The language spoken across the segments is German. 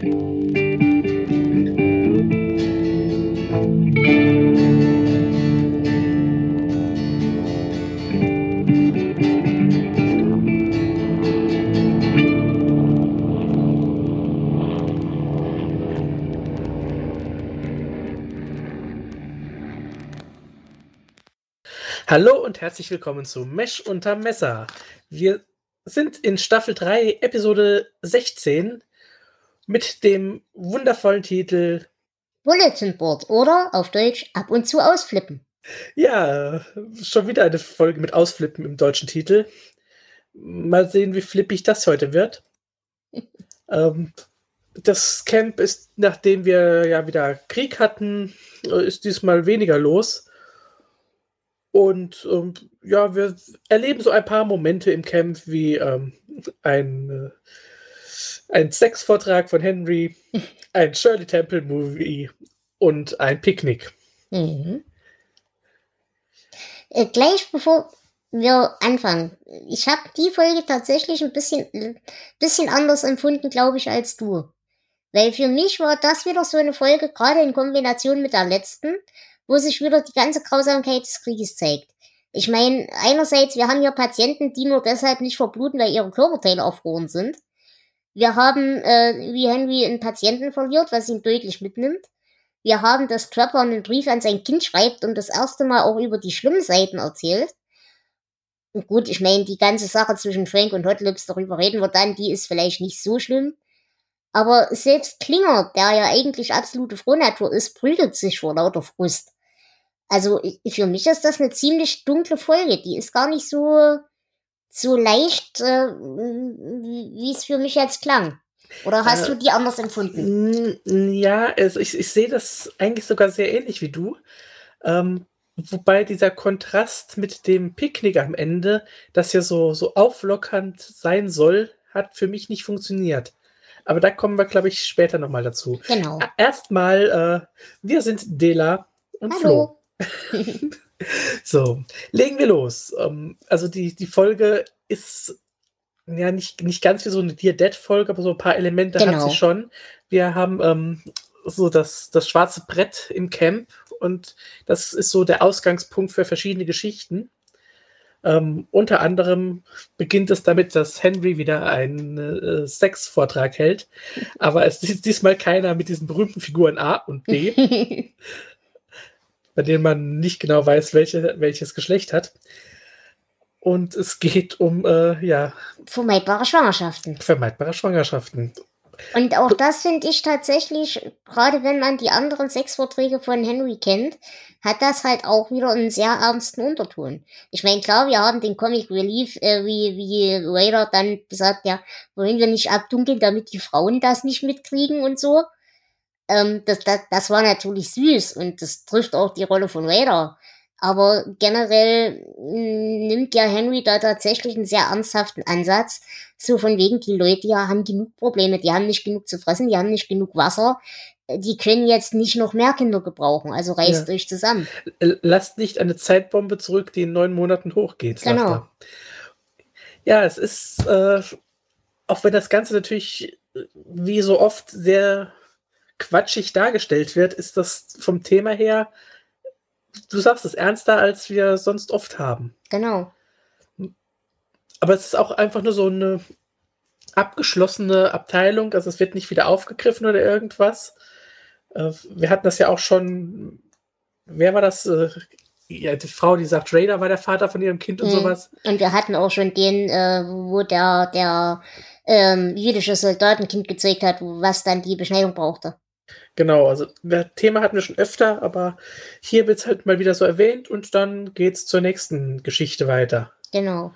Hallo und herzlich willkommen zu Mesh unter Messer. Wir sind in Staffel 3, Episode 16 mit dem wundervollen Titel Bulletin Board oder auf Deutsch ab und zu ausflippen. Ja, schon wieder eine Folge mit Ausflippen im deutschen Titel. Mal sehen, wie flippig das heute wird. ähm, das Camp ist, nachdem wir ja wieder Krieg hatten, ist diesmal weniger los. Und ähm, ja, wir erleben so ein paar Momente im Camp wie ähm, ein, äh, ein Sexvortrag von Henry, ein Shirley Temple Movie und ein Picknick. Mhm. Äh, gleich bevor wir anfangen, ich habe die Folge tatsächlich ein bisschen, bisschen anders empfunden, glaube ich, als du. Weil für mich war das wieder so eine Folge, gerade in Kombination mit der letzten, wo sich wieder die ganze Grausamkeit des Krieges zeigt. Ich meine, einerseits, wir haben hier Patienten, die nur deshalb nicht verbluten, weil ihre Körperteile erfroren sind. Wir haben, äh, wie Henry einen Patienten verliert, was ihn deutlich mitnimmt. Wir haben, dass Trapper einen Brief an sein Kind schreibt und das erste Mal auch über die schlimmen Seiten erzählt. Und gut, ich meine, die ganze Sache zwischen Frank und Hot Lips, darüber reden wir dann, die ist vielleicht nicht so schlimm. Aber selbst Klinger, der ja eigentlich absolute Frohnatur ist, prügelt sich vor lauter Frust. Also für mich ist das eine ziemlich dunkle Folge. Die ist gar nicht so, so leicht, äh, wie es für mich jetzt klang. Oder hast äh, du die anders empfunden? Ja, also ich, ich sehe das eigentlich sogar sehr ähnlich wie du. Ähm, wobei dieser Kontrast mit dem Picknick am Ende, das ja so, so auflockernd sein soll, hat für mich nicht funktioniert. Aber da kommen wir, glaube ich, später nochmal dazu. Genau. Erstmal, äh, wir sind Dela und Hallo. Flo. so, legen wir los. Ähm, also die, die Folge ist ja nicht, nicht ganz wie so eine Dear Dead-Folge, aber so ein paar Elemente genau. hat sie genau. schon. Wir haben ähm, so das, das schwarze Brett im Camp und das ist so der Ausgangspunkt für verschiedene Geschichten. Ähm, unter anderem beginnt es damit, dass Henry wieder einen äh, Sexvortrag hält, aber es ist diesmal keiner mit diesen berühmten Figuren A und B, bei denen man nicht genau weiß, welche, welches Geschlecht hat. Und es geht um, äh, ja. Vermeidbare Schwangerschaften. Vermeidbare Schwangerschaften. Und auch das finde ich tatsächlich, gerade wenn man die anderen Sexvorträge von Henry kennt, hat das halt auch wieder einen sehr ernsten Unterton. Ich meine, klar, wir haben den Comic Relief, äh, wie, wie Raider dann gesagt, ja, wollen wir nicht abdunkeln, damit die Frauen das nicht mitkriegen und so. Ähm, das, das, das war natürlich süß und das trifft auch die Rolle von Raider. Aber generell mm, nimmt ja Henry da tatsächlich einen sehr ernsthaften Ansatz. So von wegen, die Leute ja haben genug Probleme, die haben nicht genug zu fressen, die haben nicht genug Wasser. Die können jetzt nicht noch mehr Kinder gebrauchen, also reißt ja. euch zusammen. Lasst nicht eine Zeitbombe zurück, die in neun Monaten hochgeht. Genau. Ja, es ist, äh, auch wenn das Ganze natürlich äh, wie so oft sehr quatschig dargestellt wird, ist das vom Thema her, du sagst es, ernster, als wir sonst oft haben. Genau. Aber es ist auch einfach nur so eine abgeschlossene Abteilung, also es wird nicht wieder aufgegriffen oder irgendwas. Äh, wir hatten das ja auch schon, wer war das? Äh, ja, die Frau, die sagt, Raider war der Vater von ihrem Kind und mhm. sowas. Und wir hatten auch schon den, äh, wo der, der ähm, jüdische Soldatenkind gezeigt hat, was dann die Beschneidung brauchte. Genau, also das Thema hatten wir schon öfter, aber hier wird es halt mal wieder so erwähnt und dann geht es zur nächsten Geschichte weiter. Genau.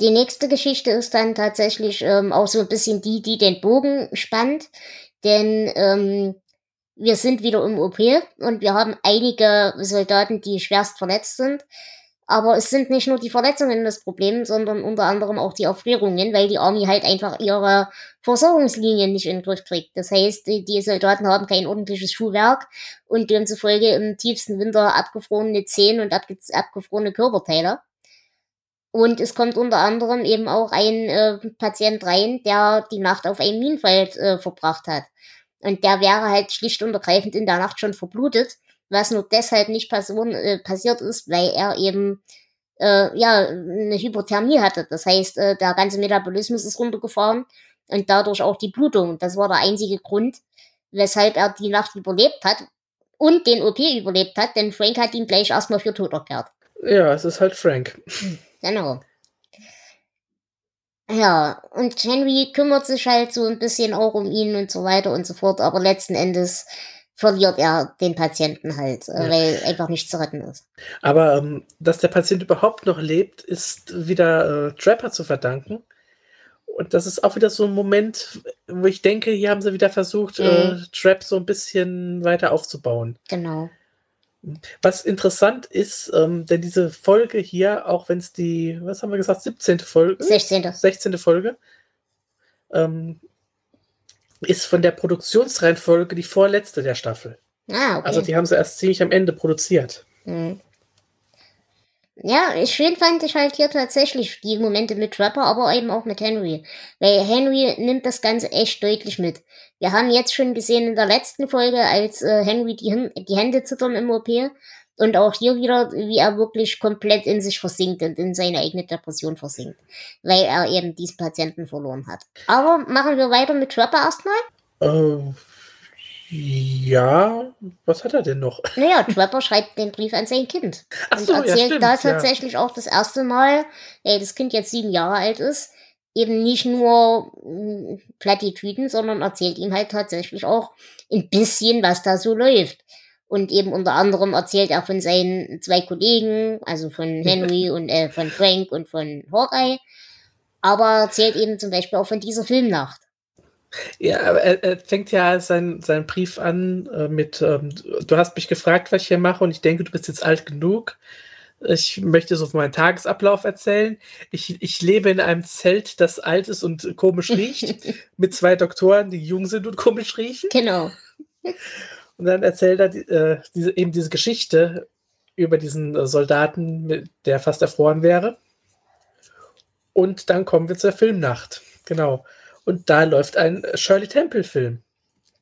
Die nächste Geschichte ist dann tatsächlich ähm, auch so ein bisschen die, die den Bogen spannt, denn ähm, wir sind wieder im OP und wir haben einige Soldaten, die schwerst verletzt sind. Aber es sind nicht nur die Verletzungen das Problem, sondern unter anderem auch die Erfrierungen, weil die Army halt einfach ihre Versorgungslinien nicht in den Griff kriegt. Das heißt, die, Soldaten haben kein ordentliches Schuhwerk und demzufolge im tiefsten Winter abgefrorene Zehen und abge abgefrorene Körperteile. Und es kommt unter anderem eben auch ein äh, Patient rein, der die Nacht auf einem Minenfeld äh, verbracht hat. Und der wäre halt schlicht und ergreifend in der Nacht schon verblutet, was nur deshalb nicht person, äh, passiert ist, weil er eben äh, ja eine Hypothermie hatte. Das heißt, äh, der ganze Metabolismus ist runtergefahren und dadurch auch die Blutung. Das war der einzige Grund, weshalb er die Nacht überlebt hat und den OP überlebt hat, denn Frank hat ihn gleich erstmal für tot erklärt. Ja, es ist halt Frank. Genau. Ja, und Henry kümmert sich halt so ein bisschen auch um ihn und so weiter und so fort, aber letzten Endes verliert er den Patienten halt, äh, ja. weil einfach nichts zu retten ist. Aber ähm, dass der Patient überhaupt noch lebt, ist wieder äh, Trapper zu verdanken. Und das ist auch wieder so ein Moment, wo ich denke, hier haben sie wieder versucht, mhm. äh, Trap so ein bisschen weiter aufzubauen. Genau. Was interessant ist, ähm, denn diese Folge hier, auch wenn es die, was haben wir gesagt, 17. Folge? 16. 16. Folge, ähm, ist von der Produktionsreihenfolge die vorletzte der Staffel. Ah, okay. Also die haben sie erst ziemlich am Ende produziert. Mhm. Ja, schön fand ich halt hier tatsächlich die Momente mit Trapper, aber eben auch mit Henry. Weil Henry nimmt das Ganze echt deutlich mit. Wir haben jetzt schon gesehen in der letzten Folge, als äh, Henry die, die Hände zittern im OP. Und auch hier wieder, wie er wirklich komplett in sich versinkt und in seine eigene Depression versinkt. Weil er eben diesen Patienten verloren hat. Aber machen wir weiter mit Trapper erstmal? Äh, ja, was hat er denn noch? Naja, Trapper schreibt den Brief an sein Kind. Ach so, und erzählt ja, stimmt, da tatsächlich ja. auch das erste Mal, ey, das Kind jetzt sieben Jahre alt ist, eben nicht nur mh, Plattitüden, sondern erzählt ihm halt tatsächlich auch ein bisschen, was da so läuft. Und eben unter anderem erzählt er von seinen zwei Kollegen, also von Henry und äh, von Frank und von Hawkeye. Aber erzählt eben zum Beispiel auch von dieser Filmnacht. Ja, aber er, er fängt ja seinen, seinen Brief an äh, mit, ähm, du hast mich gefragt, was ich hier mache und ich denke, du bist jetzt alt genug. Ich möchte so von meinem Tagesablauf erzählen. Ich, ich lebe in einem Zelt, das alt ist und komisch riecht, mit zwei Doktoren, die jung sind und komisch riechen. Genau. Und dann erzählt er die, äh, diese, eben diese Geschichte über diesen äh, Soldaten, der fast erfroren wäre. Und dann kommen wir zur Filmnacht. Genau. Und da läuft ein Shirley Temple-Film.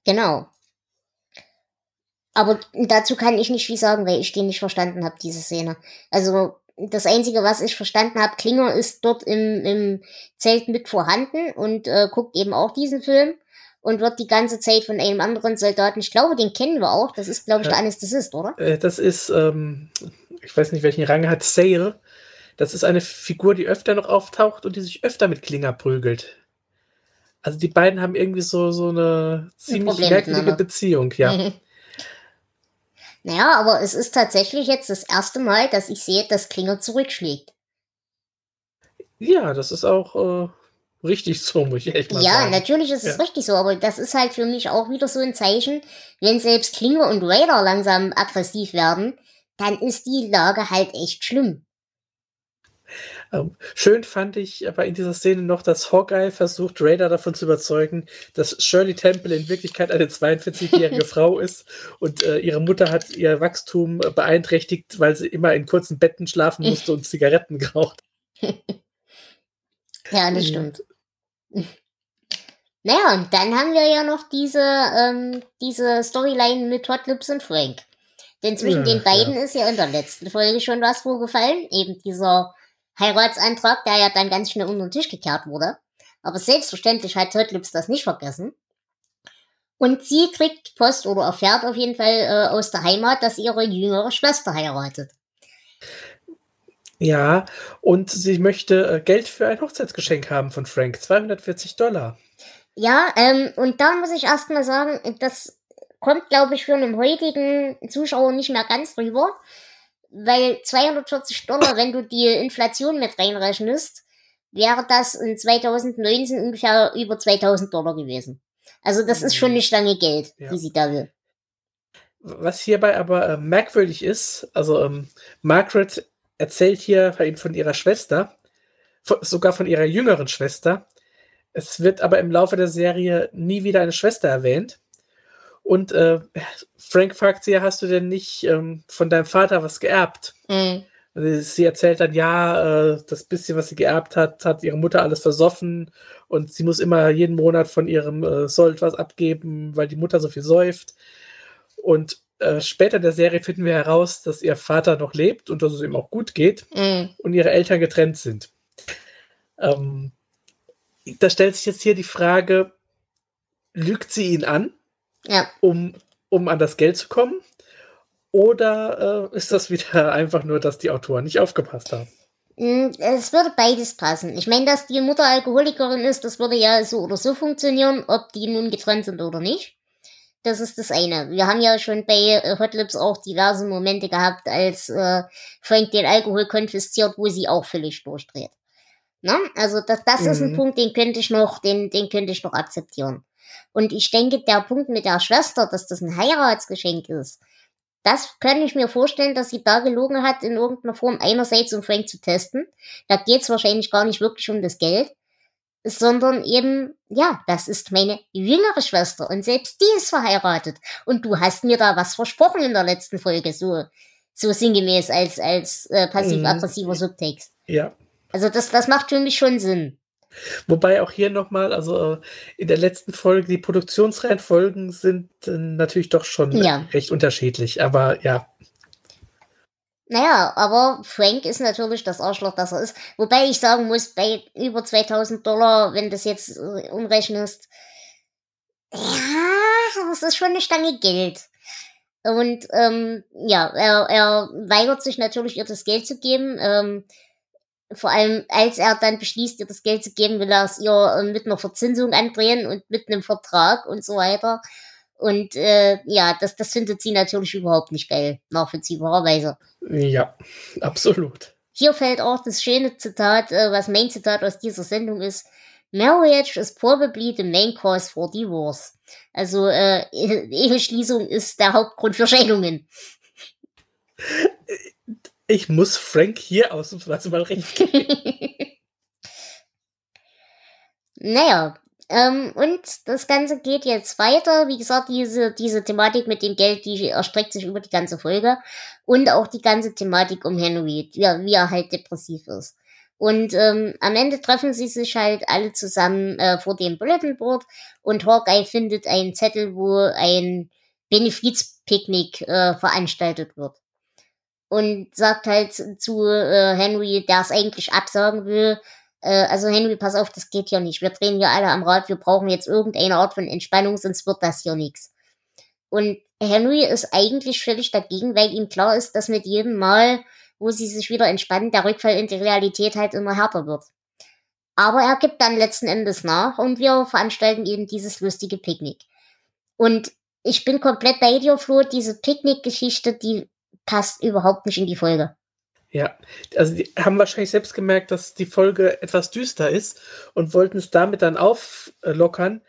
Genau. Aber dazu kann ich nicht viel sagen, weil ich den nicht verstanden habe, diese Szene. Also das Einzige, was ich verstanden habe, Klinger ist dort im, im Zelt mit vorhanden und äh, guckt eben auch diesen Film und wird die ganze Zeit von einem anderen Soldaten, ich glaube, den kennen wir auch, das ist, glaube ich, der Anästhesist, oder? Äh, das ist, ähm, ich weiß nicht, welchen Rang hat, Sale. Das ist eine Figur, die öfter noch auftaucht und die sich öfter mit Klinger prügelt. Also die beiden haben irgendwie so, so eine ziemlich ein merkwürdige Beziehung, ja. Naja, aber es ist tatsächlich jetzt das erste Mal, dass ich sehe, dass Klinger zurückschlägt. Ja, das ist auch äh, richtig so, muss ich echt mal ja, sagen. Ja, natürlich ist es ja. richtig so, aber das ist halt für mich auch wieder so ein Zeichen, wenn selbst Klinger und Raider langsam aggressiv werden, dann ist die Lage halt echt schlimm. Ähm, schön fand ich aber in dieser Szene noch, dass Hawkeye versucht, Raider davon zu überzeugen, dass Shirley Temple in Wirklichkeit eine 42-jährige Frau ist und äh, ihre Mutter hat ihr Wachstum beeinträchtigt, weil sie immer in kurzen Betten schlafen musste und Zigaretten geraucht. ja, das stimmt. Naja, und dann haben wir ja noch diese, ähm, diese Storyline mit Hot Lips und Frank. Denn zwischen ja, den beiden ja. ist ja in der letzten Folge schon was vorgefallen. Eben dieser Heiratsantrag, der ja dann ganz schnell unter den Tisch gekehrt wurde. Aber selbstverständlich hat Totlips das nicht vergessen. Und sie kriegt Post oder erfährt auf jeden Fall äh, aus der Heimat, dass ihre jüngere Schwester heiratet. Ja, und sie möchte äh, Geld für ein Hochzeitsgeschenk haben von Frank, 240 Dollar. Ja, ähm, und da muss ich erstmal sagen, das kommt, glaube ich, für einen heutigen Zuschauer nicht mehr ganz rüber weil 240 Dollar, wenn du die Inflation mit reinrechnest, wäre das in 2019 ungefähr über 2000 Dollar gewesen. Also das ist schon mhm. nicht lange Geld, ja. die sie da will. Was hierbei aber äh, merkwürdig ist, also ähm, Margaret erzählt hier von ihrer Schwester, sogar von ihrer jüngeren Schwester. Es wird aber im Laufe der Serie nie wieder eine Schwester erwähnt. Und äh, Frank fragt sie hast du denn nicht ähm, von deinem Vater was geerbt? Mhm. Sie erzählt dann, ja, äh, das bisschen, was sie geerbt hat, hat ihre Mutter alles versoffen und sie muss immer jeden Monat von ihrem äh, Sold was abgeben, weil die Mutter so viel säuft. Und äh, später in der Serie finden wir heraus, dass ihr Vater noch lebt und dass es ihm auch gut geht mhm. und ihre Eltern getrennt sind. Ähm, da stellt sich jetzt hier die Frage, lügt sie ihn an, ja. um, um an das Geld zu kommen? Oder äh, ist das wieder einfach nur, dass die Autoren nicht aufgepasst haben? Hm, es würde beides passen. Ich meine, dass die Mutter Alkoholikerin ist, das würde ja so oder so funktionieren, ob die nun getrennt sind oder nicht. Das ist das eine. Wir haben ja schon bei äh, Hot Lips auch diverse Momente gehabt, als äh, Frank den Alkohol konfisziert, wo sie auch völlig durchdreht. Na? Also das, das mhm. ist ein mhm. Punkt, den könnte ich noch, den, den könnte ich noch akzeptieren. Und ich denke, der Punkt mit der Schwester, dass das ein Heiratsgeschenk ist, das kann ich mir vorstellen, dass sie da gelogen hat, in irgendeiner Form einerseits, um Frank zu testen. Da geht es wahrscheinlich gar nicht wirklich um das Geld, sondern eben, ja, das ist meine jüngere Schwester und selbst die ist verheiratet. Und du hast mir da was versprochen in der letzten Folge, so, so sinngemäß als, als äh, passiv-aggressiver mhm. Subtext. Ja. Also das, das macht für mich schon Sinn. Wobei auch hier nochmal, also äh, in der letzten Folge, die Produktionsreihenfolgen sind äh, natürlich doch schon ja. recht unterschiedlich, aber ja. Naja, aber Frank ist natürlich das Arschloch, das er ist. Wobei ich sagen muss, bei über 2000 Dollar, wenn das jetzt äh, umrechnest, ja, das ist schon eine Stange Geld. Und ähm, ja, er, er weigert sich natürlich, ihr das Geld zu geben. Ähm, vor allem, als er dann beschließt, ihr das Geld zu geben, will er es ihr äh, mit einer Verzinsung andrehen und mit einem Vertrag und so weiter. Und äh, ja, das, das findet sie natürlich überhaupt nicht geil, nachvollziehbarerweise. Ja, absolut. Hier fällt auch das schöne Zitat, äh, was Main Zitat aus dieser Sendung ist. Marriage is probably the main cause for divorce. Also äh, Eheschließung ist der Hauptgrund für Scheidungen. Ich muss Frank hier ausnahmsweise mal recht geben. naja, ähm, und das Ganze geht jetzt weiter. Wie gesagt, diese, diese Thematik mit dem Geld, die erstreckt sich über die ganze Folge. Und auch die ganze Thematik um Henry, wie, wie er halt depressiv ist. Und ähm, am Ende treffen sie sich halt alle zusammen äh, vor dem Bulletin Board und Hawkeye findet einen Zettel, wo ein Benefizpicknick äh, veranstaltet wird und sagt halt zu äh, Henry, der es eigentlich absagen will, äh, also Henry, pass auf, das geht hier nicht. Wir drehen hier alle am Rad, wir brauchen jetzt irgendeine Art von Entspannung, sonst wird das hier nichts. Und Henry ist eigentlich völlig dagegen, weil ihm klar ist, dass mit jedem Mal, wo sie sich wieder entspannen, der Rückfall in die Realität halt immer härter wird. Aber er gibt dann letzten Endes nach und wir veranstalten eben dieses lustige Picknick. Und ich bin komplett bei dir, Flo, diese Picknick-Geschichte, die passt überhaupt nicht in die Folge. Ja, also die haben wahrscheinlich selbst gemerkt, dass die Folge etwas düster ist und wollten es damit dann auflockern.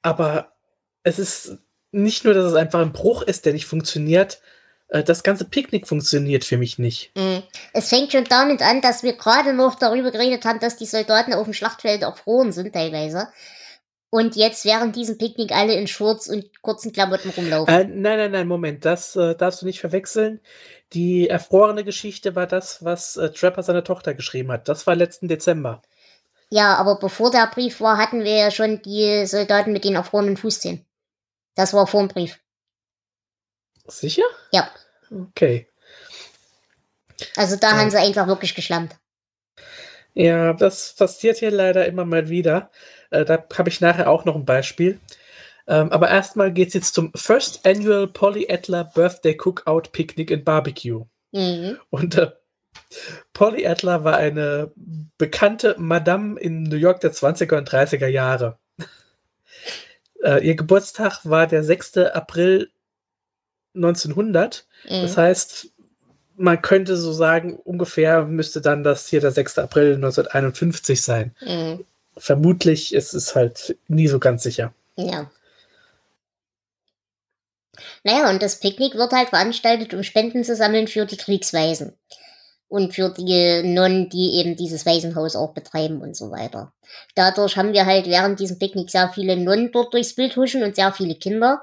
Aber es ist nicht nur, dass es einfach ein Bruch ist, der nicht funktioniert. Äh, das ganze Picknick funktioniert für mich nicht. Mhm. Es fängt schon damit an, dass wir gerade noch darüber geredet haben, dass die Soldaten auf dem Schlachtfeld erfroren sind teilweise und jetzt während diesem Picknick alle in Shorts und kurzen Klamotten rumlaufen. Äh, nein, nein, nein, Moment, das äh, darfst du nicht verwechseln. Die erfrorene Geschichte war das, was äh, Trapper seiner Tochter geschrieben hat. Das war letzten Dezember. Ja, aber bevor der Brief war, hatten wir ja schon die Soldaten mit den erfrorenen Fußzehen. Das war vor dem Brief. Sicher? Ja. Okay. Also da ja. haben sie einfach wirklich geschlammt. Ja, das passiert hier leider immer mal wieder. Äh, da habe ich nachher auch noch ein Beispiel. Ähm, aber erstmal geht es jetzt zum First Annual Polly Adler Birthday Cookout Picnic and Barbecue. Mhm. Und äh, Polly Adler war eine bekannte Madame in New York der 20er und 30er Jahre. äh, ihr Geburtstag war der 6. April 1900. Mhm. Das heißt, man könnte so sagen, ungefähr müsste dann das hier der 6. April 1951 sein. Mhm vermutlich ist es halt nie so ganz sicher. Ja. Naja, und das Picknick wird halt veranstaltet, um Spenden zu sammeln für die Kriegsweisen. Und für die Nonnen, die eben dieses Waisenhaus auch betreiben und so weiter. Dadurch haben wir halt während diesem Picknick sehr viele Nonnen dort durchs Bild huschen und sehr viele Kinder.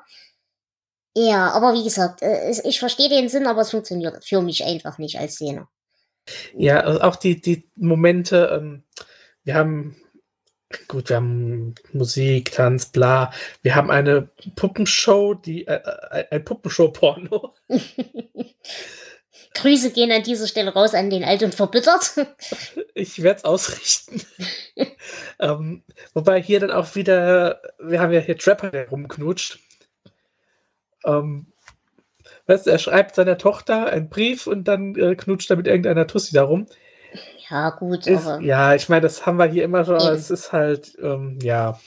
Ja, aber wie gesagt, äh, ich verstehe den Sinn, aber es funktioniert für mich einfach nicht als Szene. Ja, also auch die, die Momente, ähm, wir haben, gut, wir haben Musik, Tanz, bla. Wir haben eine Puppenshow, die, äh, äh ein Puppenshow-Porno. Grüße gehen an dieser Stelle raus an den Alt und Verbittert. Ich werde es ausrichten. ähm, wobei hier dann auch wieder, wir haben ja hier Trapper, der rumknutscht. Ähm, weißt du, er schreibt seiner Tochter einen Brief und dann äh, knutscht er mit irgendeiner Tussi darum. Ja, gut, ist, aber. Ja, ich meine, das haben wir hier immer schon, aber es ist halt, ähm, ja.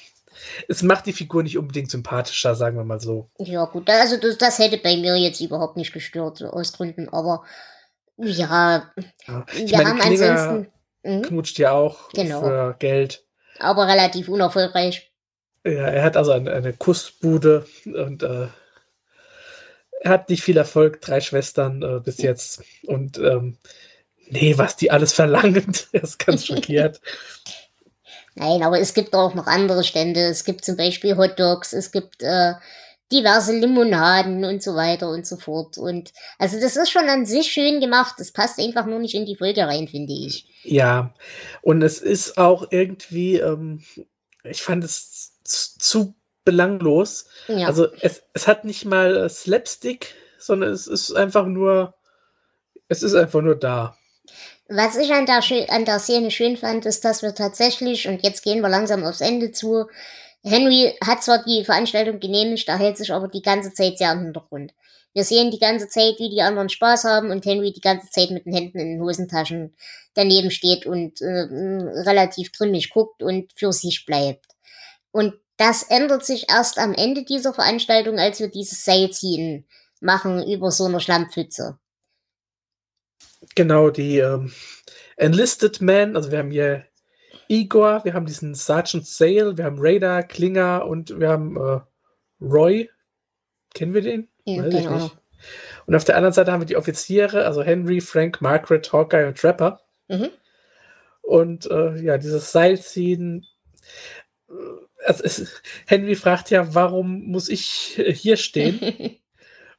Es macht die Figur nicht unbedingt sympathischer, sagen wir mal so. Ja, gut, also das, das hätte bei mir jetzt überhaupt nicht gestört, aus Gründen, aber ja, ja. wir meine, haben Klinger ansonsten. Mh? Knutscht ja auch genau. für Geld. Aber relativ unerfolgreich. Ja, er hat also eine, eine Kussbude und äh, er hat nicht viel Erfolg, drei Schwestern äh, bis jetzt. Und ähm, nee, was die alles verlangen, er ist ganz schockiert. Nein, aber es gibt auch noch andere Stände. Es gibt zum Beispiel Hot Dogs, es gibt äh, diverse Limonaden und so weiter und so fort. Und also das ist schon an sich schön gemacht. Das passt einfach nur nicht in die Folge rein, finde ich. Ja, und es ist auch irgendwie, ähm, ich fand es zu belanglos. Ja. Also es, es hat nicht mal Slapstick, sondern es ist einfach nur, es ist einfach nur da. Was ich an der, an der Szene schön fand, ist, dass wir tatsächlich, und jetzt gehen wir langsam aufs Ende zu, Henry hat zwar die Veranstaltung genehmigt, er hält sich aber die ganze Zeit sehr im Hintergrund. Wir sehen die ganze Zeit, wie die anderen Spaß haben und Henry die ganze Zeit mit den Händen in den Hosentaschen daneben steht und äh, relativ grimmig guckt und für sich bleibt. Und das ändert sich erst am Ende dieser Veranstaltung, als wir dieses Seilziehen machen über so einer Schlammpfütze. Genau, die ähm, Enlisted Men, also wir haben hier Igor, wir haben diesen Sergeant Sale, wir haben Radar, Klinger und wir haben äh, Roy. Kennen wir den? Ja, Weiß ich nicht. Und auf der anderen Seite haben wir die Offiziere, also Henry, Frank, Margaret, Hawkeye und Trapper. Mhm. Und äh, ja, dieses Seilziehen also Henry fragt ja, warum muss ich hier stehen?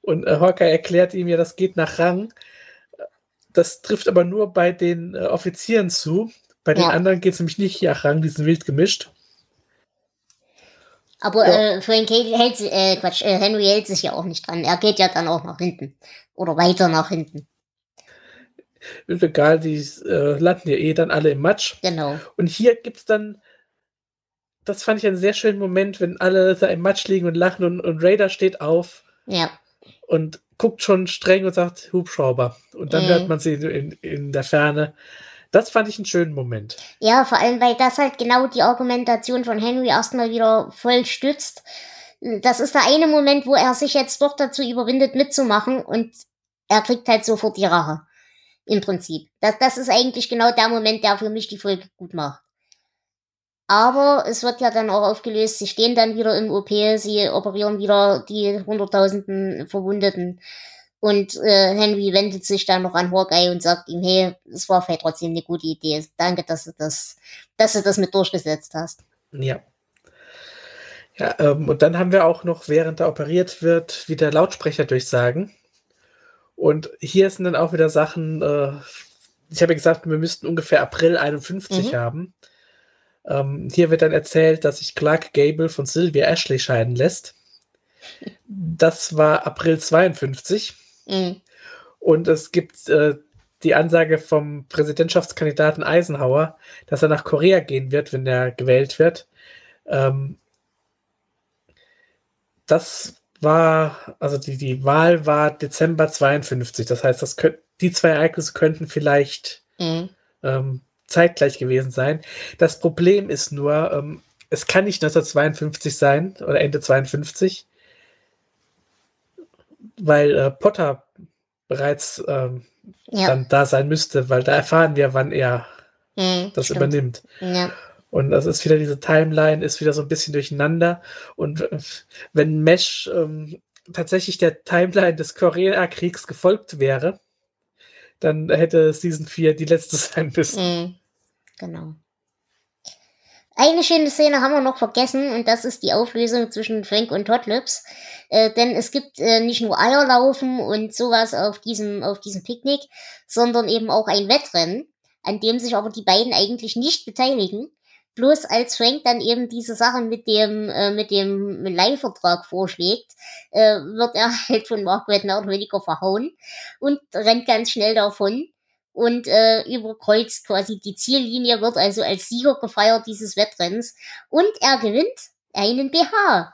Und äh, Hawkeye erklärt ihm ja, das geht nach Rang. Das trifft aber nur bei den äh, Offizieren zu. Bei den ja. anderen geht es nämlich nicht nach Rang, die sind wild gemischt. Aber ja. äh, Frank hält, äh, Quatsch, äh, Henry hält sich ja auch nicht dran. Er geht ja dann auch nach hinten. Oder weiter nach hinten. Ist egal, die äh, landen ja eh dann alle im Matsch. Genau. Und hier gibt es dann das fand ich einen sehr schönen Moment, wenn alle da im Matsch liegen und lachen und, und Raider steht auf. Ja. Und guckt schon streng und sagt Hubschrauber. Und dann mhm. hört man sie in, in der Ferne. Das fand ich einen schönen Moment. Ja, vor allem, weil das halt genau die Argumentation von Henry erstmal wieder voll stützt. Das ist der eine Moment, wo er sich jetzt doch dazu überwindet, mitzumachen und er kriegt halt sofort die Rache. Im Prinzip. Das, das ist eigentlich genau der Moment, der für mich die Folge gut macht. Aber es wird ja dann auch aufgelöst, sie stehen dann wieder im OP, sie operieren wieder die hunderttausenden Verwundeten. Und äh, Henry wendet sich dann noch an Hawkeye und sagt ihm, hey, es war vielleicht trotzdem eine gute Idee. Danke, dass du das, dass du das mit durchgesetzt hast. Ja. Ja, ähm, und dann haben wir auch noch, während er operiert wird, wieder Lautsprecher durchsagen. Und hier sind dann auch wieder Sachen, äh, ich habe ja gesagt, wir müssten ungefähr April 51 mhm. haben. Ähm, hier wird dann erzählt, dass sich Clark Gable von Sylvia Ashley scheiden lässt. Das war April 52. Mhm. Und es gibt äh, die Ansage vom Präsidentschaftskandidaten Eisenhower, dass er nach Korea gehen wird, wenn er gewählt wird. Ähm, das war, also die, die Wahl war Dezember 52. Das heißt, das könnt, die zwei Ereignisse könnten vielleicht mhm. ähm, zeitgleich gewesen sein. Das Problem ist nur, ähm, es kann nicht 1952 sein oder Ende 52, weil äh, Potter bereits ähm, ja. dann da sein müsste, weil da erfahren wir, wann er mhm, das stimmt. übernimmt. Ja. Und das ist wieder diese Timeline, ist wieder so ein bisschen durcheinander. Und äh, wenn Mesh ähm, tatsächlich der Timeline des Koreakriegs gefolgt wäre, dann hätte Season 4 die letzte sein müssen. Mhm. Genau. eine schöne Szene haben wir noch vergessen und das ist die Auflösung zwischen Frank und Toddlips. Äh, denn es gibt äh, nicht nur Eierlaufen und sowas auf diesem, auf diesem Picknick, sondern eben auch ein Wettrennen, an dem sich aber die beiden eigentlich nicht beteiligen. Bloß als Frank dann eben diese Sachen mit dem, äh, mit dem Leihvertrag vorschlägt, äh, wird er halt von Margaret mehr oder weniger verhauen und rennt ganz schnell davon und äh, überkreuzt quasi die Ziellinie, wird also als Sieger gefeiert dieses Wettrenns und er gewinnt einen BH.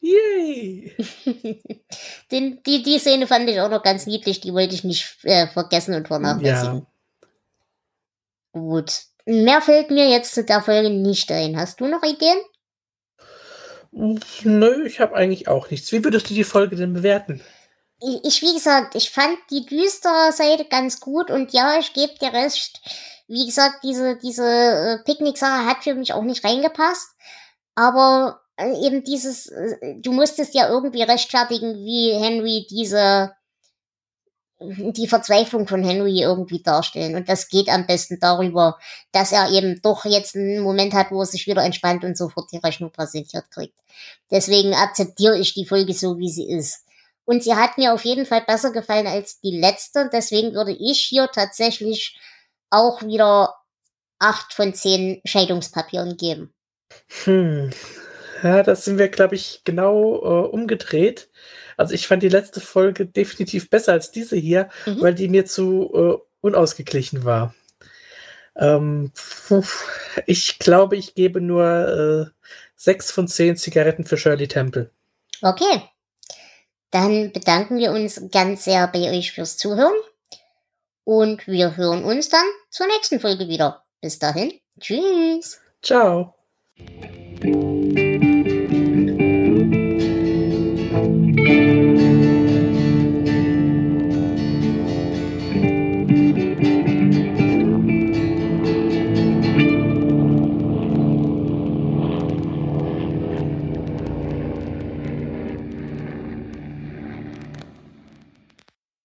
Yay! Den, die, die Szene fand ich auch noch ganz niedlich, die wollte ich nicht äh, vergessen und vernachlässigen. Ja. Gut. Mehr fällt mir jetzt zu der Folge nicht ein. Hast du noch Ideen? Nö, ich habe eigentlich auch nichts. Wie würdest du die Folge denn bewerten? ich, wie gesagt, ich fand die düstere Seite ganz gut und ja, ich gebe dir recht. Wie gesagt, diese, diese äh, Picknick-Sache hat für mich auch nicht reingepasst. Aber äh, eben dieses, äh, du musstest ja irgendwie rechtfertigen, wie Henry diese, die Verzweiflung von Henry irgendwie darstellen. Und das geht am besten darüber, dass er eben doch jetzt einen Moment hat, wo er sich wieder entspannt und sofort die Rechnung präsentiert kriegt. Deswegen akzeptiere ich die Folge so, wie sie ist. Und sie hat mir auf jeden Fall besser gefallen als die letzte. Deswegen würde ich hier tatsächlich auch wieder acht von zehn Scheidungspapieren geben. Hm. Ja, das sind wir, glaube ich, genau äh, umgedreht. Also ich fand die letzte Folge definitiv besser als diese hier, mhm. weil die mir zu äh, unausgeglichen war. Ähm, ich glaube, ich gebe nur äh, sechs von zehn Zigaretten für Shirley Temple. Okay. Dann bedanken wir uns ganz sehr bei euch fürs Zuhören und wir hören uns dann zur nächsten Folge wieder. Bis dahin, tschüss. Ciao.